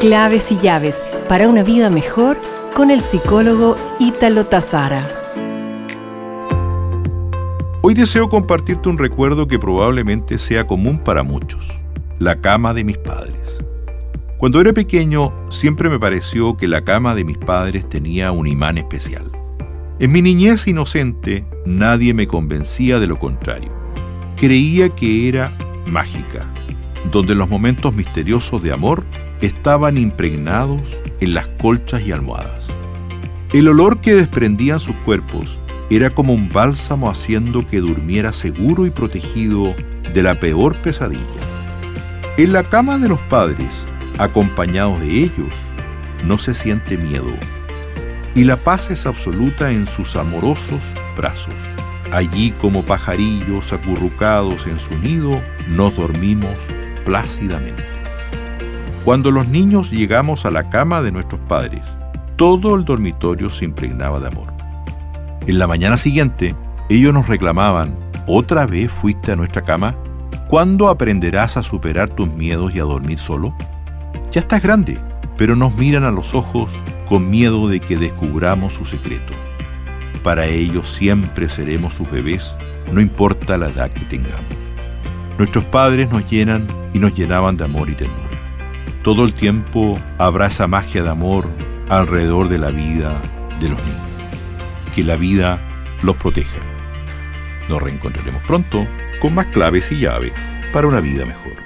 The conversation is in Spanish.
Claves y llaves para una vida mejor con el psicólogo Ítalo Tazara. Hoy deseo compartirte un recuerdo que probablemente sea común para muchos, la cama de mis padres. Cuando era pequeño siempre me pareció que la cama de mis padres tenía un imán especial. En mi niñez inocente nadie me convencía de lo contrario. Creía que era mágica, donde los momentos misteriosos de amor estaban impregnados en las colchas y almohadas. El olor que desprendían sus cuerpos era como un bálsamo haciendo que durmiera seguro y protegido de la peor pesadilla. En la cama de los padres, acompañados de ellos, no se siente miedo, y la paz es absoluta en sus amorosos brazos. Allí como pajarillos acurrucados en su nido, nos dormimos plácidamente. Cuando los niños llegamos a la cama de nuestros padres, todo el dormitorio se impregnaba de amor. En la mañana siguiente, ellos nos reclamaban, ¿otra vez fuiste a nuestra cama? ¿Cuándo aprenderás a superar tus miedos y a dormir solo? Ya estás grande, pero nos miran a los ojos con miedo de que descubramos su secreto. Para ellos siempre seremos sus bebés, no importa la edad que tengamos. Nuestros padres nos llenan y nos llenaban de amor y ternura. Todo el tiempo habrá esa magia de amor alrededor de la vida de los niños. Que la vida los proteja. Nos reencontraremos pronto con más claves y llaves para una vida mejor.